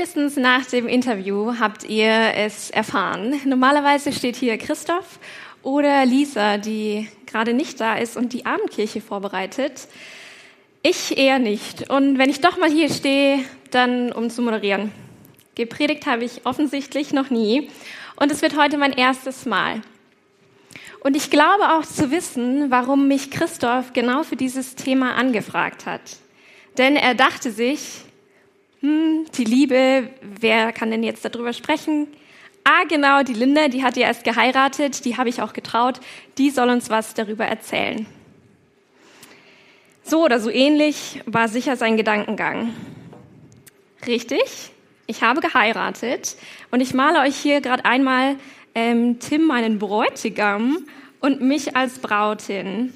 Spätestens nach dem Interview habt ihr es erfahren. Normalerweise steht hier Christoph oder Lisa, die gerade nicht da ist und die Abendkirche vorbereitet. Ich eher nicht. Und wenn ich doch mal hier stehe, dann um zu moderieren. Gepredigt habe ich offensichtlich noch nie. Und es wird heute mein erstes Mal. Und ich glaube auch zu wissen, warum mich Christoph genau für dieses Thema angefragt hat. Denn er dachte sich, hm, die Liebe, wer kann denn jetzt darüber sprechen? Ah, genau, die Linda, die hat ja erst geheiratet, die habe ich auch getraut, die soll uns was darüber erzählen. So oder so ähnlich war sicher sein Gedankengang. Richtig, ich habe geheiratet und ich male euch hier gerade einmal ähm, Tim, meinen Bräutigam, und mich als Brautin.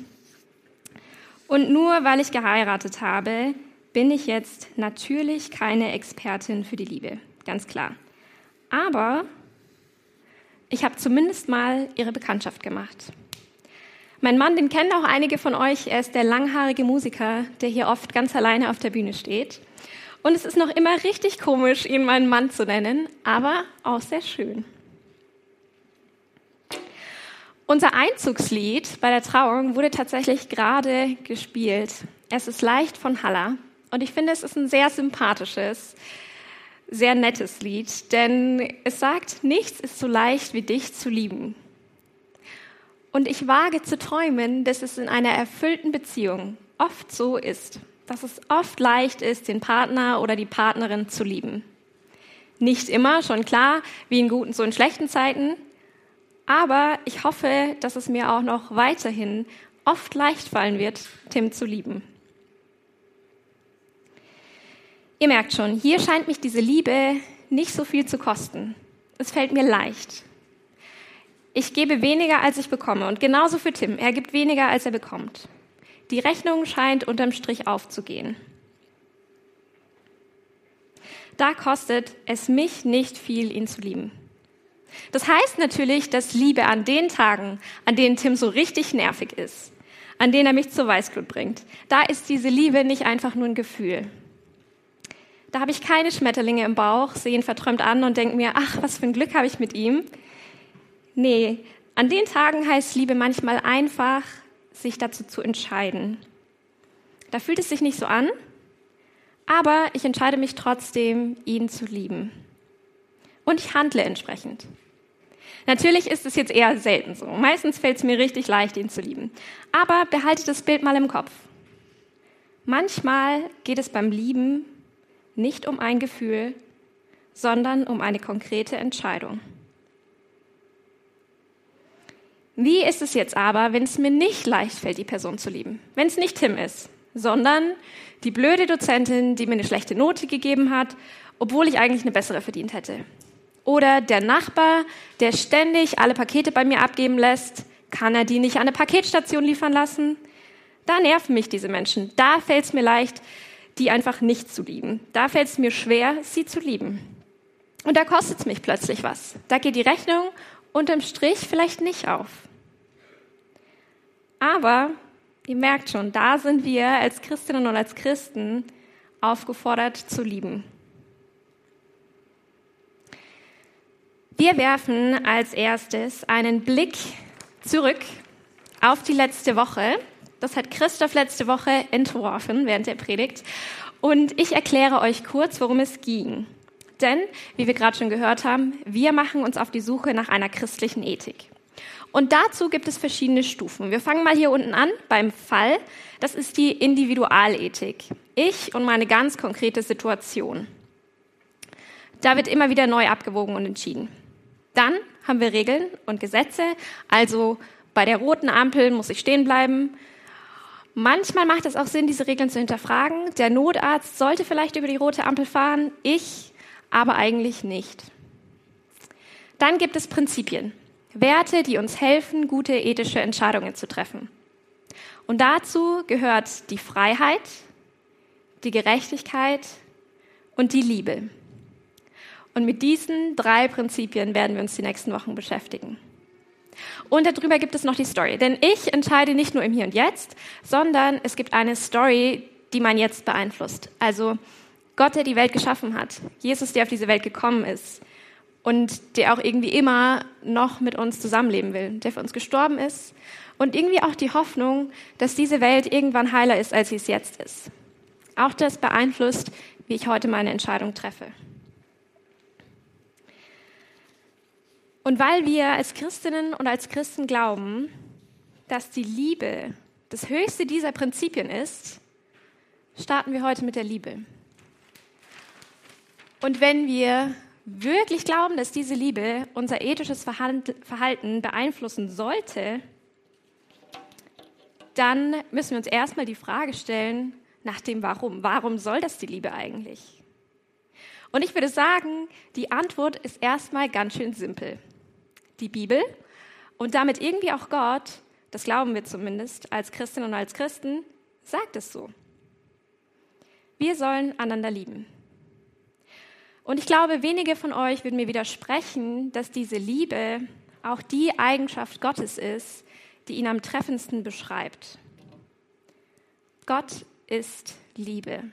Und nur weil ich geheiratet habe, bin ich jetzt natürlich keine Expertin für die Liebe, ganz klar. Aber ich habe zumindest mal ihre Bekanntschaft gemacht. Mein Mann, den kennen auch einige von euch, er ist der langhaarige Musiker, der hier oft ganz alleine auf der Bühne steht. Und es ist noch immer richtig komisch, ihn meinen Mann zu nennen, aber auch sehr schön. Unser Einzugslied bei der Trauung wurde tatsächlich gerade gespielt. Es ist leicht von Haller und ich finde, es ist ein sehr sympathisches, sehr nettes Lied, denn es sagt, nichts ist so leicht wie dich zu lieben. Und ich wage zu träumen, dass es in einer erfüllten Beziehung oft so ist, dass es oft leicht ist, den Partner oder die Partnerin zu lieben. Nicht immer, schon klar, wie in guten, so in schlechten Zeiten. Aber ich hoffe, dass es mir auch noch weiterhin oft leicht fallen wird, Tim zu lieben. Ihr merkt schon, hier scheint mich diese Liebe nicht so viel zu kosten. Es fällt mir leicht. Ich gebe weniger, als ich bekomme. Und genauso für Tim. Er gibt weniger, als er bekommt. Die Rechnung scheint unterm Strich aufzugehen. Da kostet es mich nicht viel, ihn zu lieben. Das heißt natürlich, dass Liebe an den Tagen, an denen Tim so richtig nervig ist, an denen er mich zur Weißglut bringt, da ist diese Liebe nicht einfach nur ein Gefühl. Da habe ich keine Schmetterlinge im Bauch, sehe ihn verträumt an und denke mir, ach, was für ein Glück habe ich mit ihm. Nee, an den Tagen heißt Liebe manchmal einfach, sich dazu zu entscheiden. Da fühlt es sich nicht so an, aber ich entscheide mich trotzdem, ihn zu lieben. Und ich handle entsprechend. Natürlich ist es jetzt eher selten so. Meistens fällt es mir richtig leicht, ihn zu lieben. Aber behalte das Bild mal im Kopf. Manchmal geht es beim Lieben nicht um ein Gefühl, sondern um eine konkrete Entscheidung. Wie ist es jetzt aber, wenn es mir nicht leicht fällt, die Person zu lieben? Wenn es nicht Tim ist, sondern die blöde Dozentin, die mir eine schlechte Note gegeben hat, obwohl ich eigentlich eine bessere verdient hätte. Oder der Nachbar, der ständig alle Pakete bei mir abgeben lässt, kann er die nicht an eine Paketstation liefern lassen? Da nerven mich diese Menschen. Da fällt es mir leicht, die einfach nicht zu lieben. Da fällt es mir schwer, sie zu lieben. Und da kostet es mich plötzlich was. Da geht die Rechnung unterm Strich vielleicht nicht auf. Aber ihr merkt schon, da sind wir als Christinnen und als Christen aufgefordert zu lieben. Wir werfen als erstes einen Blick zurück auf die letzte Woche das hat Christoph letzte Woche entworfen während der Predigt. Und ich erkläre euch kurz, worum es ging. Denn, wie wir gerade schon gehört haben, wir machen uns auf die Suche nach einer christlichen Ethik. Und dazu gibt es verschiedene Stufen. Wir fangen mal hier unten an beim Fall. Das ist die Individualethik. Ich und meine ganz konkrete Situation. Da wird immer wieder neu abgewogen und entschieden. Dann haben wir Regeln und Gesetze. Also bei der roten Ampel muss ich stehen bleiben. Manchmal macht es auch Sinn, diese Regeln zu hinterfragen. Der Notarzt sollte vielleicht über die rote Ampel fahren, ich aber eigentlich nicht. Dann gibt es Prinzipien. Werte, die uns helfen, gute ethische Entscheidungen zu treffen. Und dazu gehört die Freiheit, die Gerechtigkeit und die Liebe. Und mit diesen drei Prinzipien werden wir uns die nächsten Wochen beschäftigen. Und darüber gibt es noch die Story. Denn ich entscheide nicht nur im Hier und Jetzt, sondern es gibt eine Story, die mein Jetzt beeinflusst. Also Gott, der die Welt geschaffen hat. Jesus, der auf diese Welt gekommen ist. Und der auch irgendwie immer noch mit uns zusammenleben will. Der für uns gestorben ist. Und irgendwie auch die Hoffnung, dass diese Welt irgendwann heiler ist, als sie es jetzt ist. Auch das beeinflusst, wie ich heute meine Entscheidung treffe. Und weil wir als Christinnen und als Christen glauben, dass die Liebe das höchste dieser Prinzipien ist, starten wir heute mit der Liebe. Und wenn wir wirklich glauben, dass diese Liebe unser ethisches Verhalten beeinflussen sollte, dann müssen wir uns erstmal die Frage stellen nach dem Warum. Warum soll das die Liebe eigentlich? Und ich würde sagen, die Antwort ist erstmal ganz schön simpel die Bibel und damit irgendwie auch Gott, das glauben wir zumindest als Christinnen und als Christen, sagt es so. Wir sollen einander lieben. Und ich glaube, wenige von euch würden mir widersprechen, dass diese Liebe auch die Eigenschaft Gottes ist, die ihn am treffendsten beschreibt. Gott ist Liebe.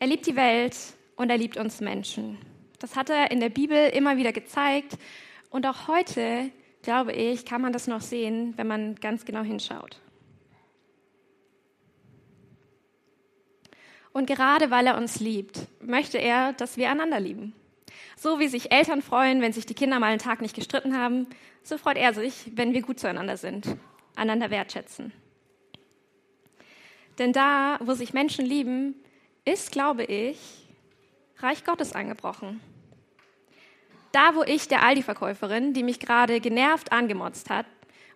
Er liebt die Welt und er liebt uns Menschen. Das hat er in der Bibel immer wieder gezeigt. Und auch heute, glaube ich, kann man das noch sehen, wenn man ganz genau hinschaut. Und gerade weil er uns liebt, möchte er, dass wir einander lieben. So wie sich Eltern freuen, wenn sich die Kinder mal einen Tag nicht gestritten haben, so freut er sich, wenn wir gut zueinander sind, einander wertschätzen. Denn da, wo sich Menschen lieben, ist, glaube ich, Reich Gottes angebrochen. Da, wo ich der Aldi-Verkäuferin, die mich gerade genervt angemotzt hat,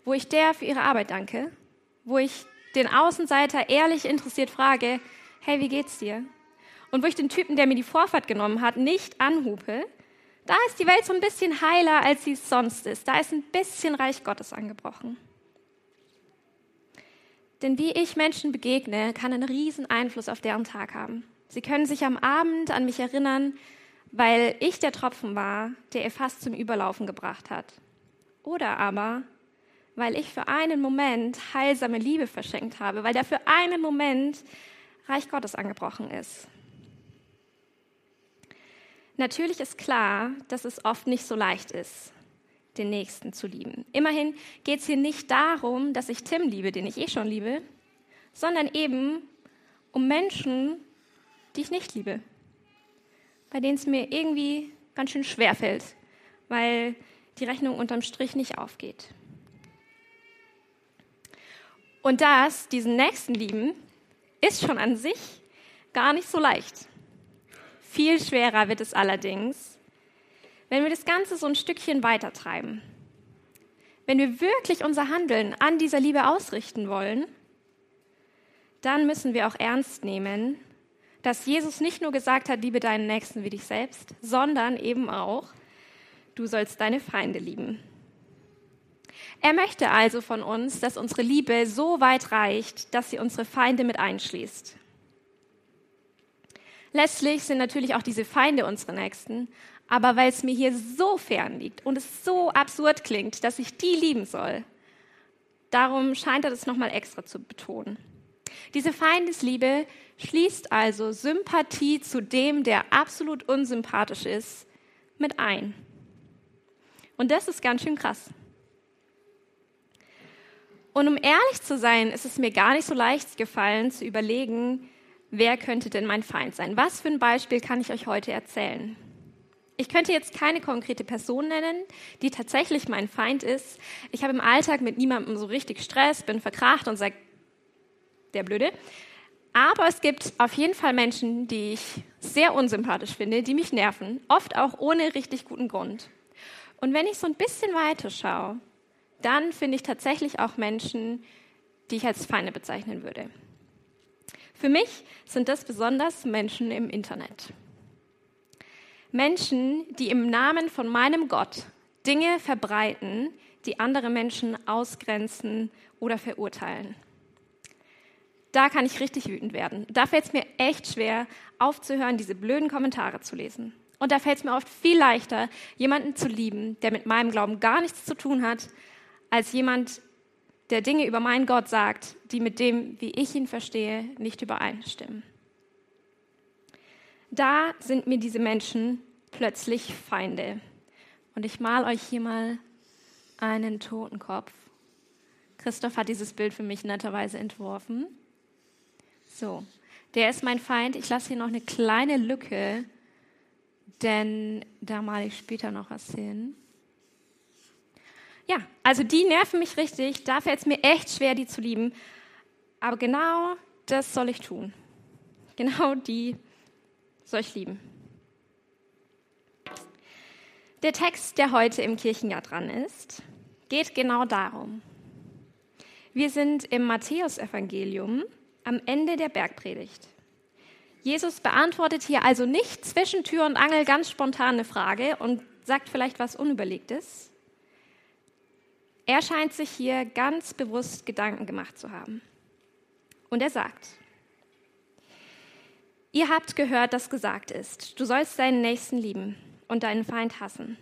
wo ich der für ihre Arbeit danke, wo ich den Außenseiter ehrlich interessiert frage, hey, wie geht's dir? Und wo ich den Typen, der mir die Vorfahrt genommen hat, nicht anhupe, da ist die Welt so ein bisschen heiler, als sie sonst ist. Da ist ein bisschen Reich Gottes angebrochen. Denn wie ich Menschen begegne, kann einen riesen Einfluss auf deren Tag haben. Sie können sich am Abend an mich erinnern, weil ich der Tropfen war, der ihr fast zum Überlaufen gebracht hat. Oder aber, weil ich für einen Moment heilsame Liebe verschenkt habe, weil da für einen Moment Reich Gottes angebrochen ist. Natürlich ist klar, dass es oft nicht so leicht ist, den Nächsten zu lieben. Immerhin geht es hier nicht darum, dass ich Tim liebe, den ich eh schon liebe, sondern eben um Menschen, die ich nicht liebe, bei denen es mir irgendwie ganz schön schwer fällt, weil die Rechnung unterm Strich nicht aufgeht. Und das, diesen Nächsten lieben, ist schon an sich gar nicht so leicht. Viel schwerer wird es allerdings, wenn wir das Ganze so ein Stückchen weitertreiben, wenn wir wirklich unser Handeln an dieser Liebe ausrichten wollen, dann müssen wir auch ernst nehmen, dass Jesus nicht nur gesagt hat, liebe deinen Nächsten wie dich selbst, sondern eben auch, du sollst deine Feinde lieben. Er möchte also von uns, dass unsere Liebe so weit reicht, dass sie unsere Feinde mit einschließt. Letztlich sind natürlich auch diese Feinde unsere Nächsten, aber weil es mir hier so fern liegt und es so absurd klingt, dass ich die lieben soll, darum scheint er das nochmal extra zu betonen. Diese Feindesliebe schließt also Sympathie zu dem, der absolut unsympathisch ist, mit ein. Und das ist ganz schön krass. Und um ehrlich zu sein, ist es mir gar nicht so leicht gefallen zu überlegen, wer könnte denn mein Feind sein? Was für ein Beispiel kann ich euch heute erzählen? Ich könnte jetzt keine konkrete Person nennen, die tatsächlich mein Feind ist. Ich habe im Alltag mit niemandem so richtig Stress, bin verkracht und sage, der Blöde. Aber es gibt auf jeden Fall Menschen, die ich sehr unsympathisch finde, die mich nerven, oft auch ohne richtig guten Grund. Und wenn ich so ein bisschen weiter schaue, dann finde ich tatsächlich auch Menschen, die ich als Feinde bezeichnen würde. Für mich sind das besonders Menschen im Internet. Menschen, die im Namen von meinem Gott Dinge verbreiten, die andere Menschen ausgrenzen oder verurteilen. Da kann ich richtig wütend werden. Da fällt es mir echt schwer, aufzuhören, diese blöden Kommentare zu lesen. Und da fällt es mir oft viel leichter, jemanden zu lieben, der mit meinem Glauben gar nichts zu tun hat, als jemand, der Dinge über meinen Gott sagt, die mit dem, wie ich ihn verstehe, nicht übereinstimmen. Da sind mir diese Menschen plötzlich Feinde. Und ich mal euch hier mal einen Totenkopf. Christoph hat dieses Bild für mich netterweise entworfen. So, der ist mein Feind. Ich lasse hier noch eine kleine Lücke, denn da male ich später noch was hin. Ja, also die nerven mich richtig. Da fällt es mir echt schwer, die zu lieben. Aber genau das soll ich tun. Genau die ich lieben. Der Text, der heute im Kirchenjahr dran ist, geht genau darum. Wir sind im Matthäusevangelium am Ende der Bergpredigt. Jesus beantwortet hier also nicht zwischen Tür und Angel ganz spontan eine Frage und sagt vielleicht was Unüberlegtes, er scheint sich hier ganz bewusst Gedanken gemacht zu haben. Und er sagt, ihr habt gehört, dass gesagt ist, du sollst deinen Nächsten lieben und deinen Feind hassen.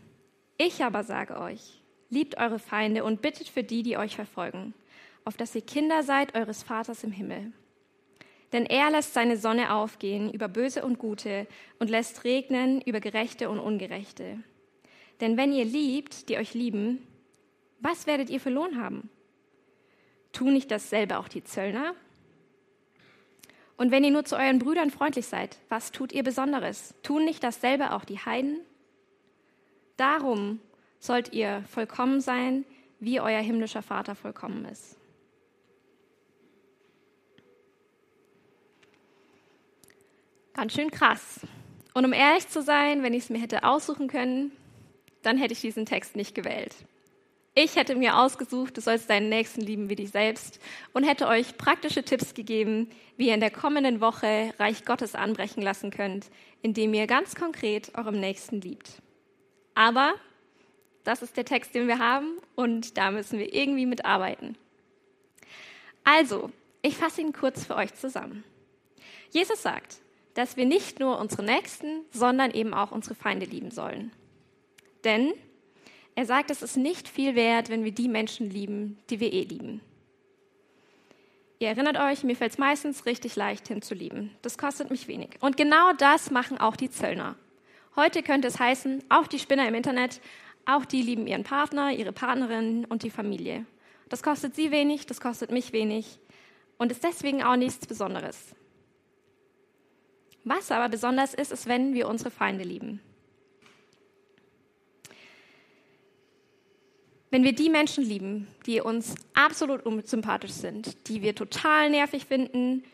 Ich aber sage euch, liebt eure Feinde und bittet für die, die euch verfolgen, auf dass ihr Kinder seid eures Vaters im Himmel. Denn er lässt seine Sonne aufgehen über Böse und Gute und lässt regnen über Gerechte und Ungerechte. Denn wenn ihr liebt, die euch lieben, was werdet ihr für Lohn haben? Tun nicht dasselbe auch die Zöllner? Und wenn ihr nur zu euren Brüdern freundlich seid, was tut ihr Besonderes? Tun nicht dasselbe auch die Heiden? Darum sollt ihr vollkommen sein, wie euer himmlischer Vater vollkommen ist. Ganz schön krass. Und um ehrlich zu sein, wenn ich es mir hätte aussuchen können, dann hätte ich diesen Text nicht gewählt. Ich hätte mir ausgesucht, du sollst deinen Nächsten lieben wie dich selbst und hätte euch praktische Tipps gegeben, wie ihr in der kommenden Woche Reich Gottes anbrechen lassen könnt, indem ihr ganz konkret eurem Nächsten liebt. Aber das ist der Text, den wir haben und da müssen wir irgendwie mitarbeiten. Also, ich fasse ihn kurz für euch zusammen. Jesus sagt, dass wir nicht nur unsere Nächsten, sondern eben auch unsere Feinde lieben sollen. Denn er sagt, es ist nicht viel wert, wenn wir die Menschen lieben, die wir eh lieben. Ihr erinnert euch, mir fällt es meistens richtig leicht hinzulieben. Das kostet mich wenig. Und genau das machen auch die Zöllner. Heute könnte es heißen, auch die Spinner im Internet, auch die lieben ihren Partner, ihre Partnerin und die Familie. Das kostet sie wenig, das kostet mich wenig und ist deswegen auch nichts Besonderes. Was aber besonders ist, ist, wenn wir unsere Feinde lieben. Wenn wir die Menschen lieben, die uns absolut unsympathisch sind, die wir total nervig finden,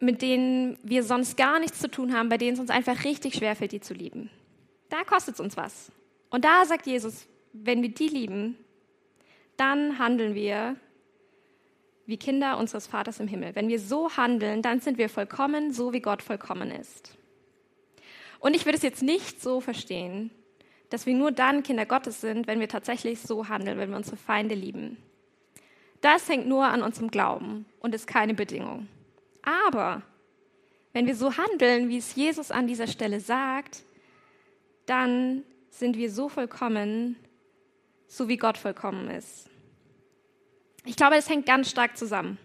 mit denen wir sonst gar nichts zu tun haben, bei denen es uns einfach richtig schwerfällt, die zu lieben, da kostet es uns was. Und da sagt Jesus, wenn wir die lieben, dann handeln wir wie Kinder unseres Vaters im Himmel. Wenn wir so handeln, dann sind wir vollkommen, so wie Gott vollkommen ist. Und ich würde es jetzt nicht so verstehen, dass wir nur dann Kinder Gottes sind, wenn wir tatsächlich so handeln, wenn wir unsere Feinde lieben. Das hängt nur an unserem Glauben und ist keine Bedingung. Aber wenn wir so handeln, wie es Jesus an dieser Stelle sagt, dann sind wir so vollkommen, so wie Gott vollkommen ist. Ich glaube, es hängt ganz stark zusammen.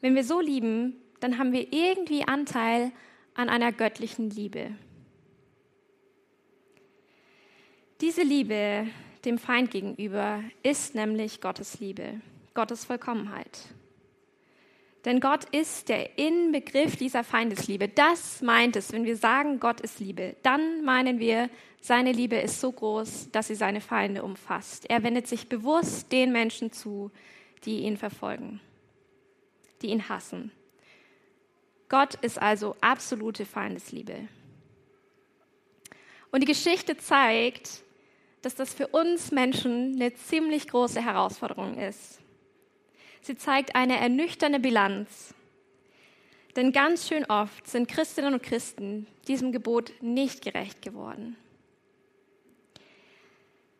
Wenn wir so lieben, dann haben wir irgendwie Anteil an einer göttlichen Liebe. Diese Liebe dem Feind gegenüber ist nämlich Gottes Liebe, Gottes Vollkommenheit. Denn Gott ist der Inbegriff dieser Feindesliebe. Das meint es, wenn wir sagen, Gott ist Liebe. Dann meinen wir, seine Liebe ist so groß, dass sie seine Feinde umfasst. Er wendet sich bewusst den Menschen zu, die ihn verfolgen, die ihn hassen. Gott ist also absolute Feindesliebe. Und die Geschichte zeigt, dass das für uns Menschen eine ziemlich große Herausforderung ist. Sie zeigt eine ernüchternde Bilanz Denn ganz schön oft sind Christinnen und Christen diesem Gebot nicht gerecht geworden.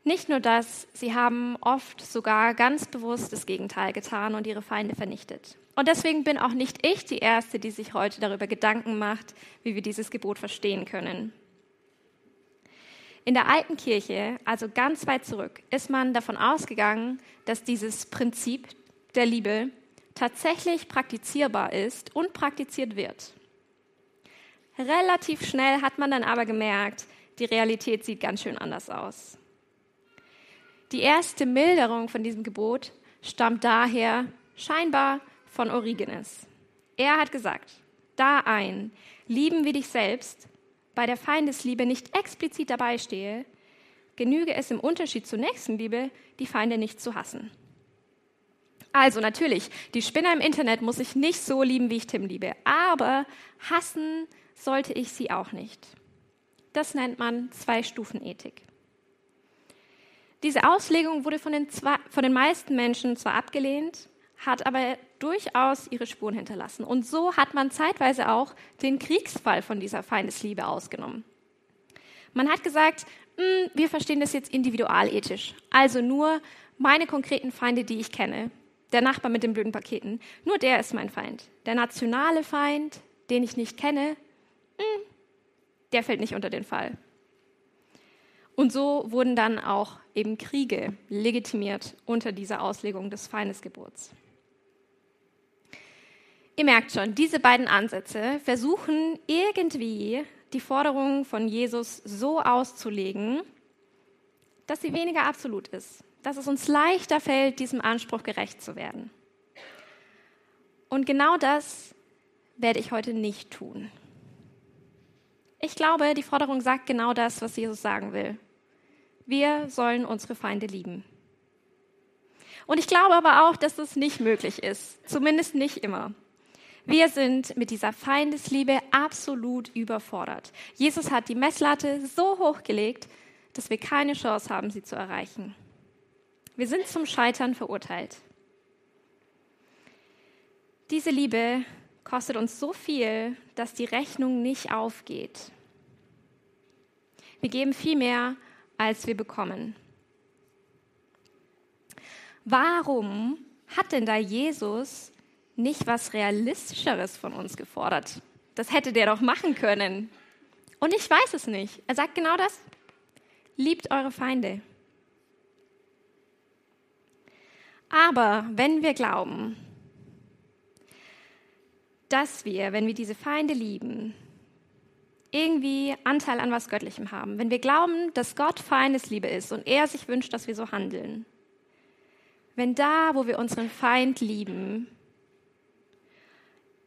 Nicht nur das, sie haben oft sogar ganz bewusst das Gegenteil getan und ihre Feinde vernichtet. Und deswegen bin auch nicht ich die Erste, die sich heute darüber Gedanken macht, wie wir dieses Gebot verstehen können. In der alten Kirche, also ganz weit zurück, ist man davon ausgegangen, dass dieses Prinzip der Liebe tatsächlich praktizierbar ist und praktiziert wird. Relativ schnell hat man dann aber gemerkt, die Realität sieht ganz schön anders aus. Die erste Milderung von diesem Gebot stammt daher scheinbar von Origenes. Er hat gesagt, da ein Lieben wie dich selbst bei der Feindesliebe nicht explizit dabei stehe, genüge es im Unterschied zur Nächstenliebe, die Feinde nicht zu hassen. Also natürlich, die Spinner im Internet muss ich nicht so lieben, wie ich Tim liebe, aber hassen sollte ich sie auch nicht. Das nennt man Zwei-Stufen-Ethik. Diese Auslegung wurde von den, zwei, von den meisten Menschen zwar abgelehnt, hat aber durchaus ihre Spuren hinterlassen. Und so hat man zeitweise auch den Kriegsfall von dieser Feindesliebe ausgenommen. Man hat gesagt, hm, wir verstehen das jetzt individualethisch. Also nur meine konkreten Feinde, die ich kenne. Der Nachbar mit den blöden Paketen. Nur der ist mein Feind. Der nationale Feind, den ich nicht kenne, hm, der fällt nicht unter den Fall. Und so wurden dann auch eben Kriege legitimiert unter dieser Auslegung des Feindesgebots. Ihr merkt schon, diese beiden Ansätze versuchen irgendwie die Forderung von Jesus so auszulegen, dass sie weniger absolut ist, dass es uns leichter fällt, diesem Anspruch gerecht zu werden. Und genau das werde ich heute nicht tun. Ich glaube, die Forderung sagt genau das, was Jesus sagen will. Wir sollen unsere Feinde lieben. Und ich glaube aber auch, dass das nicht möglich ist, zumindest nicht immer. Wir sind mit dieser Feindesliebe absolut überfordert. Jesus hat die Messlatte so hoch gelegt, dass wir keine Chance haben, sie zu erreichen. Wir sind zum Scheitern verurteilt. Diese Liebe kostet uns so viel, dass die Rechnung nicht aufgeht. Wir geben viel mehr, als wir bekommen. Warum hat denn da Jesus nicht was Realistischeres von uns gefordert? Das hätte der doch machen können. Und ich weiß es nicht. Er sagt genau das. Liebt eure Feinde. Aber wenn wir glauben, dass wir, wenn wir diese Feinde lieben, irgendwie Anteil an was Göttlichem haben, wenn wir glauben, dass Gott Feindesliebe ist und er sich wünscht, dass wir so handeln, wenn da, wo wir unseren Feind lieben,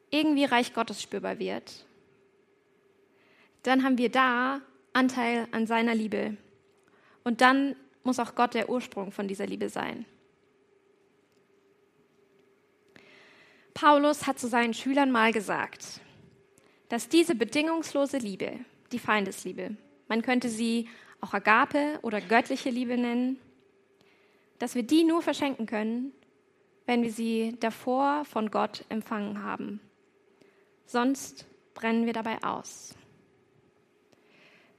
irgendwie Reich Gottes spürbar wird, dann haben wir da Anteil an seiner Liebe. Und dann muss auch Gott der Ursprung von dieser Liebe sein. Paulus hat zu seinen Schülern mal gesagt, dass diese bedingungslose Liebe, die Feindesliebe, man könnte sie auch Agape oder göttliche Liebe nennen, dass wir die nur verschenken können, wenn wir sie davor von Gott empfangen haben. Sonst brennen wir dabei aus.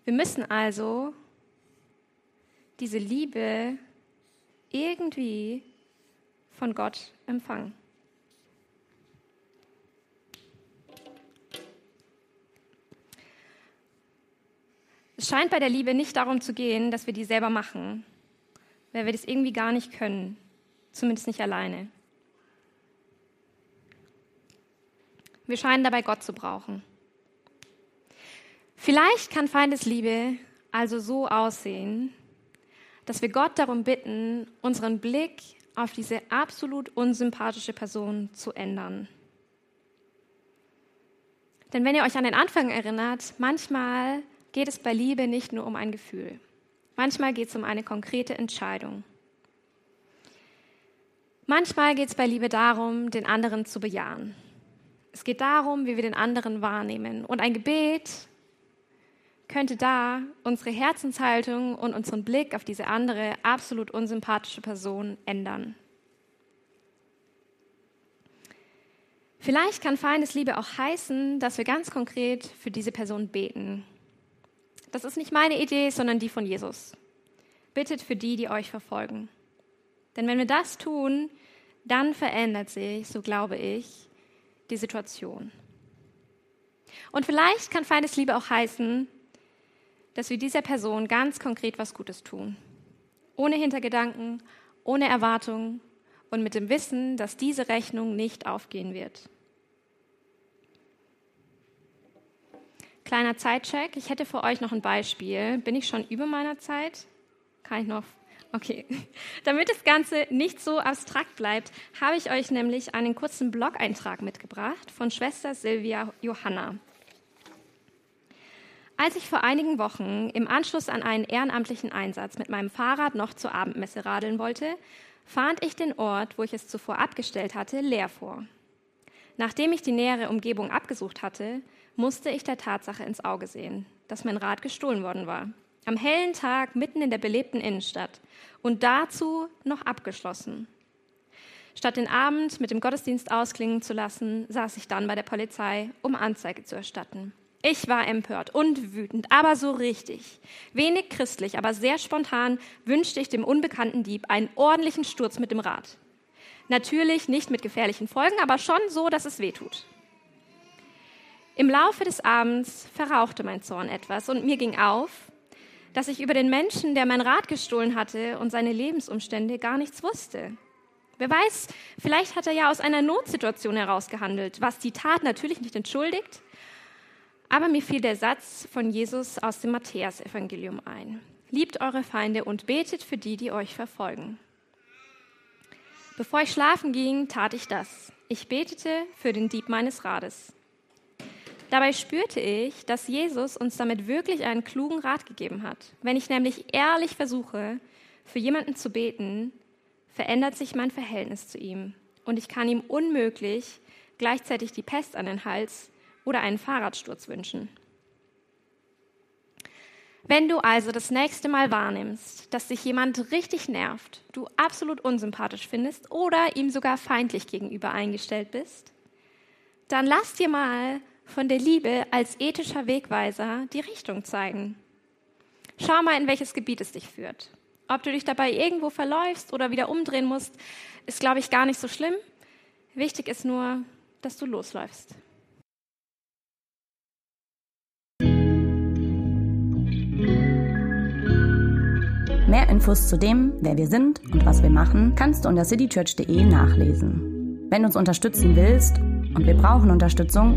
Wir müssen also diese Liebe irgendwie von Gott empfangen. Es scheint bei der Liebe nicht darum zu gehen, dass wir die selber machen, weil wir das irgendwie gar nicht können, zumindest nicht alleine. Wir scheinen dabei Gott zu brauchen. Vielleicht kann Feindesliebe also so aussehen, dass wir Gott darum bitten, unseren Blick auf diese absolut unsympathische Person zu ändern. Denn wenn ihr euch an den Anfang erinnert, manchmal geht es bei Liebe nicht nur um ein Gefühl. Manchmal geht es um eine konkrete Entscheidung. Manchmal geht es bei Liebe darum, den anderen zu bejahen. Es geht darum, wie wir den anderen wahrnehmen. Und ein Gebet könnte da unsere Herzenshaltung und unseren Blick auf diese andere, absolut unsympathische Person ändern. Vielleicht kann Feindesliebe auch heißen, dass wir ganz konkret für diese Person beten. Das ist nicht meine Idee, sondern die von Jesus. Bittet für die, die euch verfolgen. Denn wenn wir das tun, dann verändert sich, so glaube ich, die Situation. Und vielleicht kann Feindesliebe auch heißen, dass wir dieser Person ganz konkret was Gutes tun. Ohne Hintergedanken, ohne Erwartungen und mit dem Wissen, dass diese Rechnung nicht aufgehen wird. Kleiner Zeitcheck. Ich hätte für euch noch ein Beispiel. Bin ich schon über meiner Zeit? Kann ich noch? Okay. Damit das Ganze nicht so abstrakt bleibt, habe ich euch nämlich einen kurzen Blog-Eintrag mitgebracht von Schwester Silvia Johanna. Als ich vor einigen Wochen im Anschluss an einen ehrenamtlichen Einsatz mit meinem Fahrrad noch zur Abendmesse radeln wollte, fand ich den Ort, wo ich es zuvor abgestellt hatte, leer vor. Nachdem ich die nähere Umgebung abgesucht hatte, musste ich der Tatsache ins Auge sehen, dass mein Rad gestohlen worden war. Am hellen Tag mitten in der belebten Innenstadt und dazu noch abgeschlossen. Statt den Abend mit dem Gottesdienst ausklingen zu lassen, saß ich dann bei der Polizei, um Anzeige zu erstatten. Ich war empört und wütend, aber so richtig. Wenig christlich, aber sehr spontan wünschte ich dem unbekannten Dieb einen ordentlichen Sturz mit dem Rad. Natürlich nicht mit gefährlichen Folgen, aber schon so, dass es weh tut. Im Laufe des Abends verrauchte mein Zorn etwas und mir ging auf, dass ich über den Menschen, der mein Rad gestohlen hatte und seine Lebensumstände gar nichts wusste. Wer weiß, vielleicht hat er ja aus einer Notsituation heraus gehandelt, was die Tat natürlich nicht entschuldigt. Aber mir fiel der Satz von Jesus aus dem Matthäusevangelium ein. Liebt eure Feinde und betet für die, die euch verfolgen. Bevor ich schlafen ging, tat ich das. Ich betete für den Dieb meines Rades. Dabei spürte ich, dass Jesus uns damit wirklich einen klugen Rat gegeben hat. Wenn ich nämlich ehrlich versuche, für jemanden zu beten, verändert sich mein Verhältnis zu ihm und ich kann ihm unmöglich gleichzeitig die Pest an den Hals oder einen Fahrradsturz wünschen. Wenn du also das nächste Mal wahrnimmst, dass dich jemand richtig nervt, du absolut unsympathisch findest oder ihm sogar feindlich gegenüber eingestellt bist, dann lass dir mal von der Liebe als ethischer Wegweiser die Richtung zeigen. Schau mal, in welches Gebiet es dich führt. Ob du dich dabei irgendwo verläufst oder wieder umdrehen musst, ist, glaube ich, gar nicht so schlimm. Wichtig ist nur, dass du losläufst. Mehr Infos zu dem, wer wir sind und was wir machen, kannst du unter citychurch.de nachlesen. Wenn du uns unterstützen willst, und wir brauchen Unterstützung,